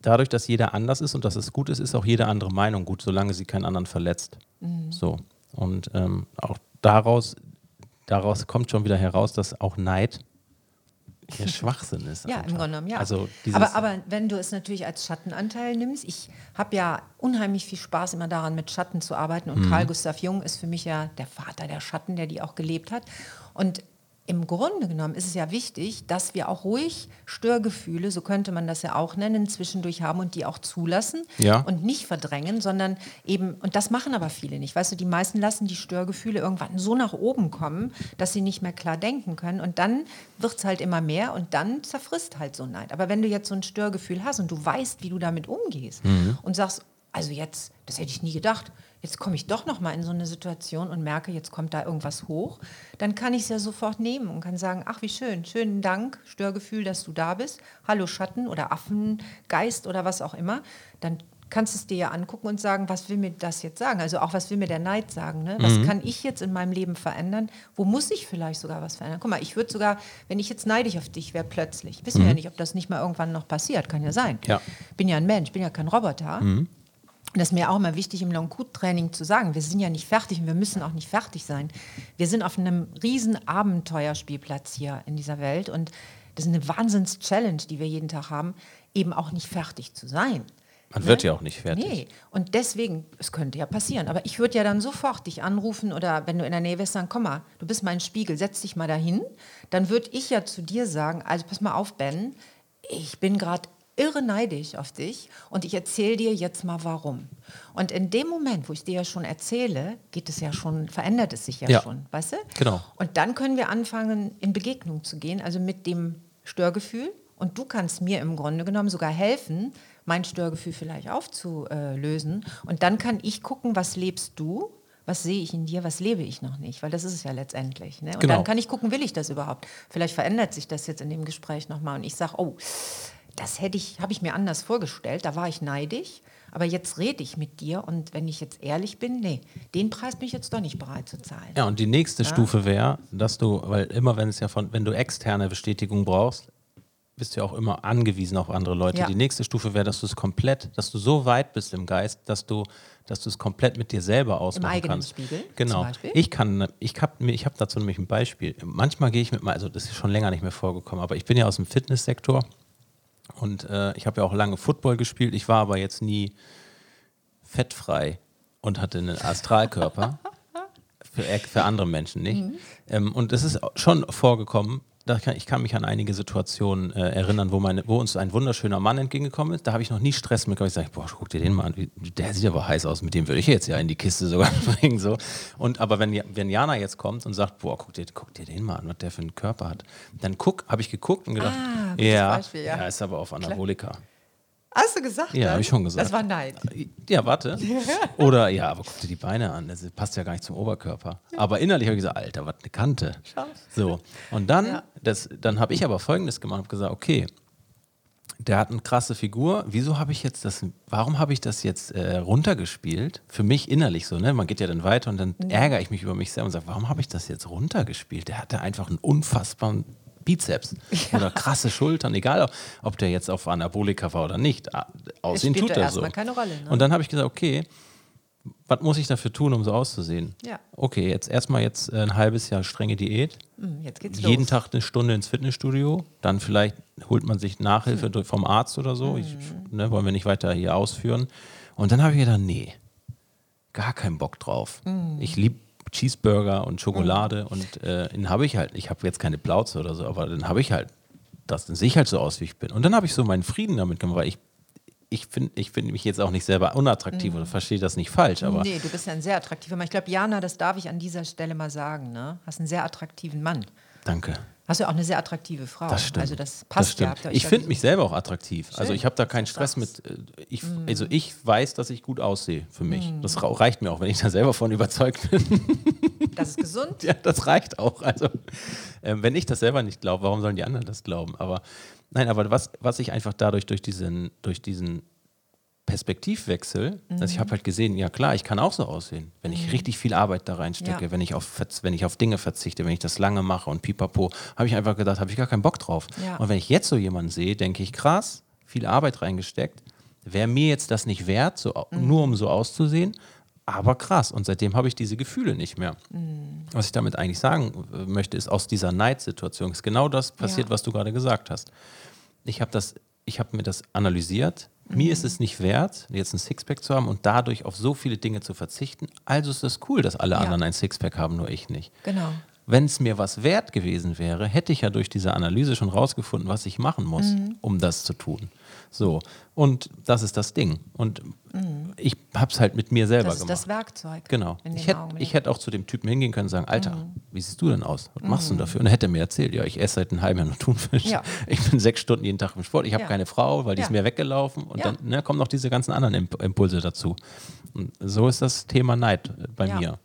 B: dadurch, dass jeder anders ist und dass es gut ist, ist auch jede andere Meinung gut, solange sie keinen anderen verletzt. Mhm. So. Und ähm, auch daraus, daraus kommt schon wieder heraus, dass auch Neid ja Schwachsinn ist.
A: Ja, einfach. im Grunde genommen, ja.
B: Also
A: aber, aber wenn du es natürlich als Schattenanteil nimmst, ich habe ja unheimlich viel Spaß immer daran, mit Schatten zu arbeiten. Und mhm. Carl Gustav Jung ist für mich ja der Vater der Schatten, der die auch gelebt hat. Und im Grunde genommen ist es ja wichtig, dass wir auch ruhig Störgefühle, so könnte man das ja auch nennen, zwischendurch haben und die auch zulassen
B: ja.
A: und nicht verdrängen, sondern eben, und das machen aber viele nicht. Weißt du, die meisten lassen die Störgefühle irgendwann so nach oben kommen, dass sie nicht mehr klar denken können und dann wird es halt immer mehr und dann zerfrisst halt so Neid. Aber wenn du jetzt so ein Störgefühl hast und du weißt, wie du damit umgehst mhm. und sagst, also jetzt, das hätte ich nie gedacht, jetzt komme ich doch noch mal in so eine Situation und merke, jetzt kommt da irgendwas hoch, dann kann ich es ja sofort nehmen und kann sagen, ach wie schön, schönen Dank, Störgefühl, dass du da bist. Hallo Schatten oder Affengeist oder was auch immer. Dann kannst du es dir ja angucken und sagen, was will mir das jetzt sagen? Also auch, was will mir der Neid sagen? Ne? Was mhm. kann ich jetzt in meinem Leben verändern? Wo muss ich vielleicht sogar was verändern? Guck mal, ich würde sogar, wenn ich jetzt neidig auf dich wäre, plötzlich, wissen mhm. wir ja nicht, ob das nicht mal irgendwann noch passiert, kann ja sein.
B: Ja.
A: Bin ja ein Mensch, bin ja kein Roboter. Mhm. Und das ist mir auch mal wichtig im Long-Cut-Training zu sagen. Wir sind ja nicht fertig und wir müssen auch nicht fertig sein. Wir sind auf einem riesen Abenteuerspielplatz hier in dieser Welt und das ist eine Wahnsinns-Challenge, die wir jeden Tag haben, eben auch nicht fertig zu sein.
B: Man ne? wird ja auch nicht fertig.
A: Nee, und deswegen, es könnte ja passieren, aber ich würde ja dann sofort dich anrufen oder wenn du in der Nähe wärst, sagen, komm mal, du bist mein Spiegel, setz dich mal dahin. Dann würde ich ja zu dir sagen, also pass mal auf, Ben, ich bin gerade irre neidisch auf dich und ich erzähle dir jetzt mal warum. Und in dem Moment, wo ich dir ja schon erzähle, geht es ja schon, verändert es sich ja, ja. schon, weißt du?
B: Genau.
A: Und dann können wir anfangen, in Begegnung zu gehen, also mit dem Störgefühl. Und du kannst mir im Grunde genommen sogar helfen, mein Störgefühl vielleicht aufzulösen. Und dann kann ich gucken, was lebst du was sehe ich in dir, was lebe ich noch nicht, weil das ist es ja letztendlich. Ne? Und genau. dann kann ich gucken, will ich das überhaupt? Vielleicht verändert sich das jetzt in dem Gespräch nochmal und ich sage, oh, das hätte ich, habe ich mir anders vorgestellt, da war ich neidisch, aber jetzt rede ich mit dir und wenn ich jetzt ehrlich bin, nee, den Preis bin ich jetzt doch nicht bereit zu zahlen.
B: Ja, und die nächste ja? Stufe wäre, dass du, weil immer wenn es ja von, wenn du externe Bestätigung brauchst, bist du ja auch immer angewiesen auf andere Leute. Ja. Die nächste Stufe wäre, dass du es komplett, dass du so weit bist im Geist, dass du, dass du es komplett mit dir selber ausmachen Im eigenen kannst.
A: Spiegel.
B: Genau. Ich kann, ich habe ich hab dazu nämlich ein Beispiel. Manchmal gehe ich mit also das ist schon länger nicht mehr vorgekommen, aber ich bin ja aus dem Fitnesssektor und äh, ich habe ja auch lange Football gespielt. Ich war aber jetzt nie fettfrei und hatte einen Astralkörper. für, für andere Menschen nicht. Mhm. Ähm, und es ist schon vorgekommen, kann, ich kann mich an einige Situationen äh, erinnern, wo, meine, wo, uns ein wunderschöner Mann entgegengekommen ist. Da habe ich noch nie Stress mit. Ich sage, boah, guck dir den mal an, der sieht aber heiß aus, mit dem würde ich jetzt ja in die Kiste sogar bringen. So. Und, aber wenn, wenn Jana jetzt kommt und sagt, boah, guck dir, guck dir den mal an, was der für einen Körper hat, dann habe ich geguckt und gedacht, ah, ja, Beispiel, ja, er ist aber auf Anabolika. Klar.
A: Hast du gesagt?
B: Ja, habe ich schon gesagt.
A: Das war Neid.
B: Ja, warte. Oder ja, aber guck dir die Beine an. Das passt ja gar nicht zum Oberkörper. Aber innerlich habe ich gesagt, Alter, was eine Kante. Schau. So. Und dann, ja. dann habe ich aber folgendes gemacht, habe gesagt, okay, der hat eine krasse Figur. Wieso habe ich jetzt das, warum habe ich das jetzt äh, runtergespielt? Für mich innerlich so, ne? Man geht ja dann weiter und dann ärgere ich mich über mich selber und sage, warum habe ich das jetzt runtergespielt? Der hatte einfach einen unfassbaren Bizeps ja. oder krasse Schultern, egal ob der jetzt auf Anabolika war oder nicht. Aussehen tut er so.
A: Keine Rolle, ne?
B: Und dann habe ich gesagt, okay, was muss ich dafür tun, um so auszusehen?
A: Ja.
B: Okay, jetzt erstmal jetzt ein halbes Jahr strenge Diät.
A: Hm, jetzt geht's
B: Jeden los. Tag eine Stunde ins Fitnessstudio. Dann vielleicht holt man sich Nachhilfe hm. vom Arzt oder so. Ich, hm. ne, wollen wir nicht weiter hier ausführen. Und dann habe ich gedacht, nee, gar keinen Bock drauf. Hm. Ich liebe Cheeseburger und Schokolade mhm. und äh, den habe ich halt. Ich habe jetzt keine Plauze oder so, aber dann habe ich halt das, dann sehe ich halt so aus, wie ich bin. Und dann habe ich so meinen Frieden damit gemacht, weil ich ich finde ich find mich jetzt auch nicht selber unattraktiv mhm. oder verstehe das nicht falsch. Aber
A: nee, du bist ja ein sehr attraktiver Mann. Ich glaube, Jana, das darf ich an dieser Stelle mal sagen. Ne? Hast einen sehr attraktiven Mann.
B: Danke.
A: Hast du auch eine sehr attraktive Frau.
B: Das stimmt.
A: Also das passt
B: das stimmt.
A: ja.
B: ich
A: ja
B: finde mich selber auch attraktiv. Also
A: Schön.
B: ich habe da keinen Stress mit. äh, Ich, Also ich weiß, dass ich gut aussehe für mich.
A: Mhm.
B: Das reicht mir auch, wenn ich da selber von überzeugt bin.
A: Das ist gesund.
B: ja, das reicht auch. Also ähm, wenn ich das selber nicht glaube, warum sollen die anderen das glauben? Aber nein, aber was, was ich einfach dadurch durch diesen, durch diesen Perspektivwechsel, dass ich habe halt gesehen, ja klar, ich kann auch so aussehen, wenn ich richtig viel Arbeit da reinstecke,
A: Ja.
B: wenn ich auf wenn ich auf Dinge verzichte, wenn ich das lange mache und pipapo, habe ich einfach gedacht, habe ich gar keinen Bock drauf.
A: Ja.
B: Und wenn ich jetzt so jemanden sehe, denke ich, krass, viel Arbeit reingesteckt, wäre mir jetzt das nicht wert, so, au- nur um so auszusehen, aber krass. Und seitdem habe ich diese Gefühle nicht mehr. Was ich damit eigentlich sagen äh, möchte, ist aus dieser Neidsituation ist genau das passiert,
A: Ja.
B: was du gerade gesagt hast. Ich habe das, ich habe mir das analysiert. Mir ist es nicht wert, jetzt ein Sixpack zu haben und dadurch auf so viele Dinge zu verzichten. Also ist es cool, dass alle
A: Ja.
B: anderen ein Sixpack haben, nur ich nicht.
A: Genau.
B: Wenn es mir was wert gewesen wäre, hätte ich ja durch diese Analyse schon rausgefunden, was ich machen muss,
A: Mhm.
B: um das zu tun. So, und das ist das Ding. Und ich habe es halt mit mir selber
A: Mhm. Das ist
B: gemacht.
A: das Werkzeug.
B: Genau. Ich hätte ich hätt auch zu dem Typen hingehen können und sagen, Alter,
A: Mhm.
B: wie siehst du denn aus? Was machst du denn dafür? Und er hätte mir erzählt, ja, ich esse seit einem halben Jahr nur Thunfisch.
A: Ja.
B: Ich bin sechs Stunden jeden Tag im Sport. Ich habe
A: Ja.
B: keine Frau, weil die ist
A: Ja.
B: mir weggelaufen. Und dann ne, kommen noch diese ganzen anderen Imp Impulse dazu. Und so ist das Thema Neid bei mir.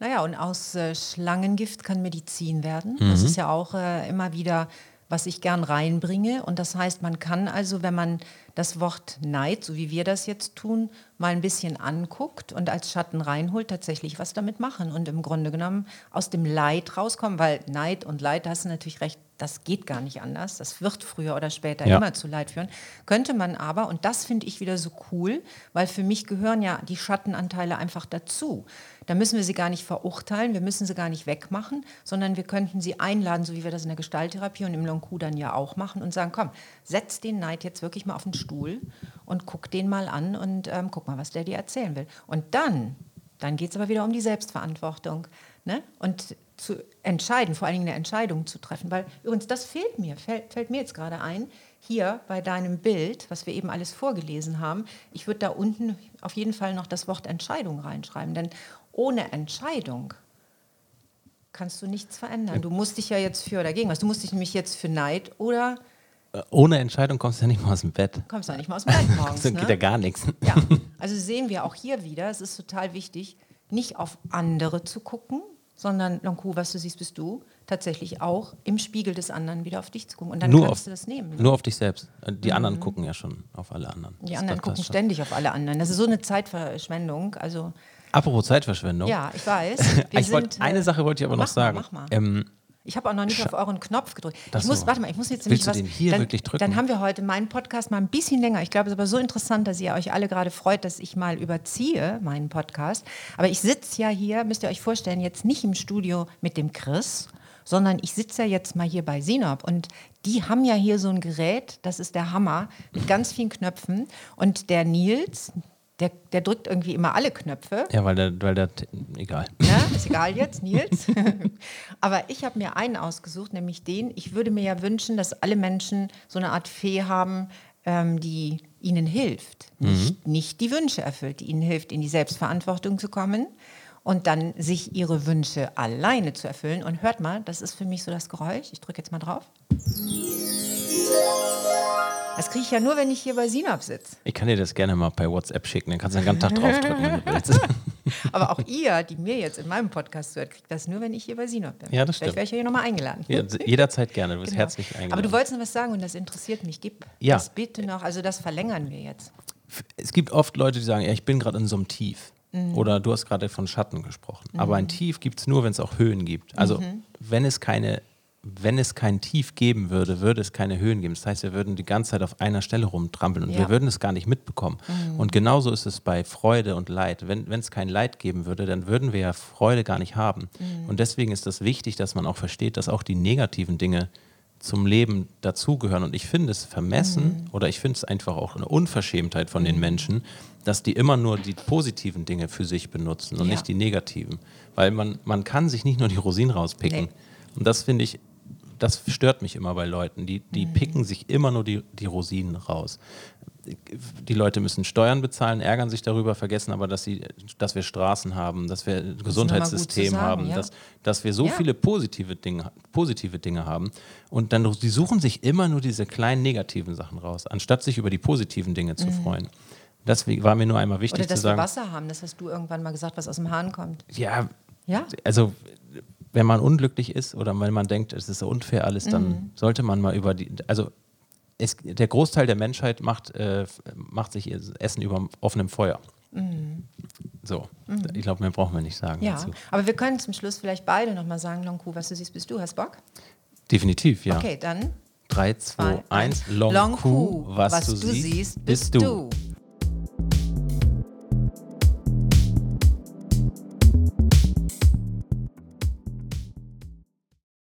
A: Naja, und aus äh, Schlangengift kann Medizin werden.
B: Mhm.
A: Das ist ja auch äh, immer wieder, was ich gern reinbringe. Und das heißt, man kann also, wenn man das Wort Neid, so wie wir das jetzt tun, mal ein bisschen anguckt und als Schatten reinholt, tatsächlich was damit machen und im Grunde genommen aus dem Leid rauskommen, weil Neid und Leid, da hast du natürlich recht, das geht gar nicht anders. Das wird früher oder später
B: Ja.
A: immer zu Leid führen. Könnte man aber, und das finde ich wieder so cool, weil für mich gehören ja die Schattenanteile einfach dazu. Da müssen wir sie gar nicht verurteilen, wir müssen sie gar nicht wegmachen, sondern wir könnten sie einladen, so wie wir das in der Gestalttherapie und im Lonku dann ja auch machen und sagen, komm, setz den Neid jetzt wirklich mal auf den Stuhl und guck den mal an und ähm, guck mal, was der dir erzählen will. Und dann, dann geht es aber wieder um die Selbstverantwortung. Ne? Und zu entscheiden, vor allen Dingen eine Entscheidung zu treffen. Weil übrigens, das fehlt mir, fällt, fällt mir jetzt gerade ein, hier bei deinem Bild, was wir eben alles vorgelesen haben. Ich würde da unten auf jeden Fall noch das Wort Entscheidung reinschreiben. Denn ohne Entscheidung kannst du nichts verändern. Du musst dich ja jetzt für oder gegen was. Du musst dich nämlich jetzt für Neid oder
B: Äh, Ohne Entscheidung kommst du ja nicht mal aus dem Bett.
A: kommst du nicht mal aus dem Bett morgens.
B: Dann geht ja
A: ne?
B: gar nichts.
A: Ja, also sehen wir auch hier wieder, es ist total wichtig, nicht auf andere zu gucken, sondern, Lonku, was du siehst, bist du, tatsächlich auch im Spiegel des anderen wieder auf dich zu gucken. Und dann
B: Nur
A: kannst
B: auf,
A: du das nehmen. ne?
B: nur auf dich selbst. Äh, Die anderen gucken ja schon auf alle anderen.
A: Die
B: Das-
A: anderen gucken ständig auf alle anderen. Das ist so eine Zeitverschwendung. Also,
B: Apropos Zeitverschwendung.
A: ja, ich weiß.
B: Ich wollt, eine
A: äh,
B: Sache wollte ich aber noch
A: mal,
B: sagen.
A: mach mal.
B: Ähm,
A: Ich habe auch noch nicht auf euren Knopf gedrückt.
B: Ach
A: Ich muss,
B: so.
A: warte mal, ich muss jetzt
B: Willst
A: nämlich was.
B: den hier
A: dann,
B: wirklich drücken?
A: Dann haben wir heute meinen Podcast mal ein bisschen länger. Ich glaube, es ist aber so interessant, dass ihr euch alle gerade freut, dass ich mal überziehe, meinen Podcast. Aber ich sitze ja hier, müsst ihr euch vorstellen, jetzt nicht im Studio mit dem Chris, sondern ich sitze ja jetzt mal hier bei Sinop. Und die haben ja hier so ein Gerät, das ist der Hammer, mit ganz vielen Knöpfen. Und der Nils, der, der drückt irgendwie immer alle Knöpfe.
B: ja, weil der, weil der, egal.
A: Ne? Ist egal jetzt, Nils. Aber ich habe mir einen ausgesucht, nämlich den. Ich würde mir ja wünschen, dass alle Menschen so eine Art Fee haben, ähm, die ihnen hilft. Nicht, nicht die Wünsche erfüllt, die ihnen hilft, in die Selbstverantwortung zu kommen und dann sich ihre Wünsche alleine zu erfüllen. Und hört mal, das ist für mich so das Geräusch. Ich drücke jetzt mal drauf. Das kriege ich ja nur, wenn ich hier bei Sinop sitze.
B: Ich kann dir das gerne mal per WhatsApp schicken, dann kannst du den ganzen Tag draufdrücken, wenn du willst.
A: Aber auch ihr, die mir jetzt in meinem Podcast hört, kriegt das nur, wenn ich hier bei Sinop bin.
B: Ja, das
A: Vielleicht
B: stimmt.
A: wäre ich ja hier nochmal eingeladen.
B: Ja, jederzeit gerne, du bist
A: Genau.
B: herzlich eingeladen.
A: Aber du wolltest noch was sagen und das interessiert mich. Gib
B: Ja.
A: das bitte noch. Also das verlängern wir jetzt.
B: es gibt oft Leute, die sagen, ja, ich bin gerade in so einem Tief.
A: Mhm.
B: Oder du hast gerade von Schatten gesprochen. Aber ein Tief gibt es nur, wenn es auch Höhen gibt. Also
A: Mhm.
B: wenn es keine, wenn es kein Tief geben würde, würde es keine Höhen geben. Das heißt, wir würden die ganze Zeit auf einer Stelle rumtrampeln und
A: Ja.
B: wir würden es gar nicht mitbekommen.
A: Mhm.
B: Und genauso ist es bei Freude und Leid. Wenn es kein Leid geben würde, dann würden wir ja Freude gar nicht haben.
A: Mhm.
B: Und deswegen ist es wichtig, dass man auch versteht, dass auch die negativen Dinge zum Leben dazugehören. Und ich finde es vermessen oder ich finde es einfach auch eine Unverschämtheit von den Menschen, dass die immer nur die positiven Dinge für sich benutzen und
A: Ja.
B: nicht die negativen. Weil man, man kann sich nicht nur die Rosinen rauspicken.
A: Nee.
B: Und das finde ich, das stört mich immer bei Leuten. Die, die picken sich immer nur die, die Rosinen raus. die Leute müssen Steuern bezahlen, ärgern sich darüber, vergessen aber, dass, sie, dass wir Straßen haben, dass wir ein Gesundheitssystem
A: sagen,
B: haben,
A: ja.
B: dass, dass wir so
A: Ja.
B: viele positive Dinge, positive Dinge haben. Und dann die suchen sich immer nur diese kleinen negativen Sachen raus, anstatt sich über die positiven Dinge zu freuen. Das war mir nur einmal wichtig
A: Mhm. Oder dass
B: zu
A: wir
B: sagen.
A: Wasser haben, das hast du irgendwann mal gesagt, was aus dem Hahn kommt.
B: Ja,
A: Ja?
B: also wenn man unglücklich ist oder wenn man denkt, es ist so unfair alles, dann
A: Mhm.
B: sollte man mal über die, also es, der Großteil der Menschheit macht, äh, macht sich ihr Essen über offenem Feuer. So, ich glaube, mehr brauchen wir nicht sagen
A: Mhm. Ja,
B: dazu.
A: aber wir können zum Schluss vielleicht beide nochmal sagen, Lonku, was du siehst, bist du. Hast Bock?
B: Definitiv, ja.
A: Okay, dann
B: 3, 2,
A: zwei,
B: 1,
A: eins.
B: Long,
A: Long
B: Q,
A: Q,
B: was, du, siehst, bist du.